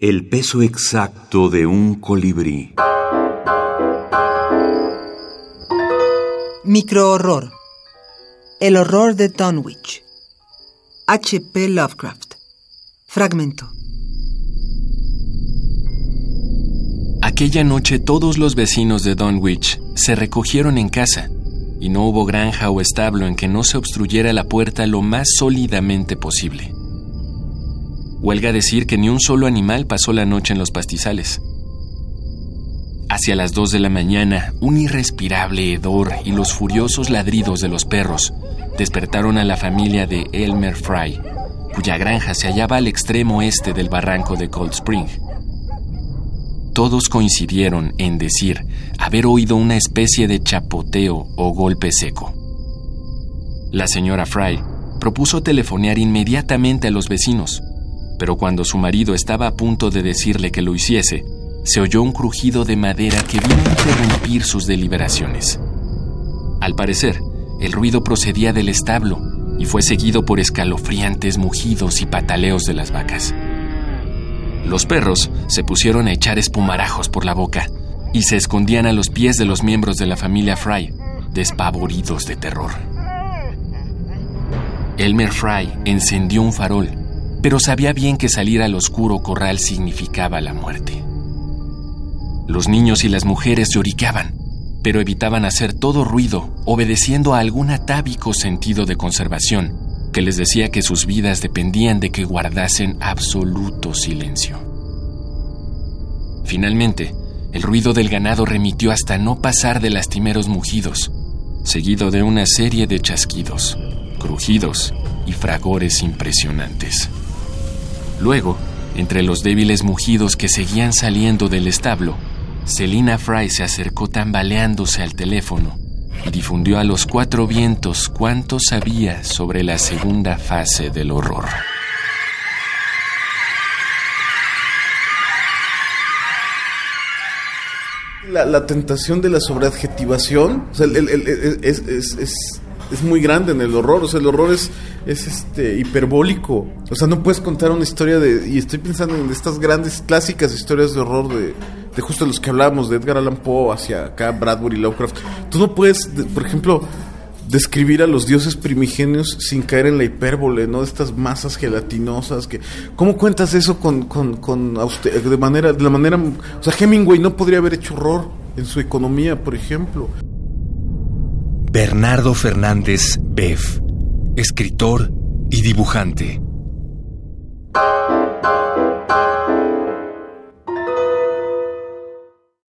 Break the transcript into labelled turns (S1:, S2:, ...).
S1: El peso exacto de un colibrí.
S2: Microhorror. El horror de Dunwich. H.P. Lovecraft. Fragmento.
S3: Aquella noche todos los vecinos de Dunwich se recogieron en casa y no hubo granja o establo en que no se obstruyera la puerta lo más sólidamente posible. Huelga decir que ni un solo animal pasó la noche en los pastizales. Hacia las dos de la mañana, un irrespirable hedor y los furiosos ladridos de los perros despertaron a la familia de Elmer Fry, cuya granja se hallaba al extremo este del barranco de Cold Spring. Todos coincidieron en decir haber oído una especie de chapoteo o golpe seco. La señora Fry propuso telefonear inmediatamente a los vecinos, pero cuando su marido estaba a punto de decirle que lo hiciese, se oyó un crujido de madera que vino a interrumpir sus deliberaciones. Al parecer, el ruido procedía del establo y fue seguido por escalofriantes mugidos y pataleos de las vacas. Los perros se pusieron a echar espumarajos por la boca y se escondían a los pies de los miembros de la familia Fry, despavoridos de terror. Elmer Fry encendió un farol pero sabía bien que salir al oscuro corral significaba la muerte. Los niños y las mujeres lloriqueaban, pero evitaban hacer todo ruido, obedeciendo a algún atávico sentido de conservación que les decía que sus vidas dependían de que guardasen absoluto silencio. Finalmente, el ruido del ganado remitió hasta no pasar de lastimeros mugidos, seguido de una serie de chasquidos, crujidos y fragores impresionantes. Luego, entre los débiles mugidos que seguían saliendo del establo, Selina Fry se acercó tambaleándose al teléfono y difundió a los cuatro vientos cuánto sabía sobre la segunda fase del horror.
S4: La, tentación de la sobreadjetivación es, es muy grande en el horror. O sea, el horror es, es este hiperbólico. O sea, no puedes contar una historia de. Y estoy pensando en estas grandes clásicas historias de horror de, de justo los que hablábamos, de Edgar Allan Poe hacia acá, Bradbury, Lovecraft. Tú no puedes, por ejemplo, describir a los dioses primigenios sin caer en la hipérbole, ¿no? Estas masas gelatinosas que... ¿Cómo cuentas eso con, con, con de manera, de la manera... O sea, Hemingway no podría haber hecho horror en su economía, por ejemplo.
S5: Bernardo Fernández Beff, escritor y dibujante.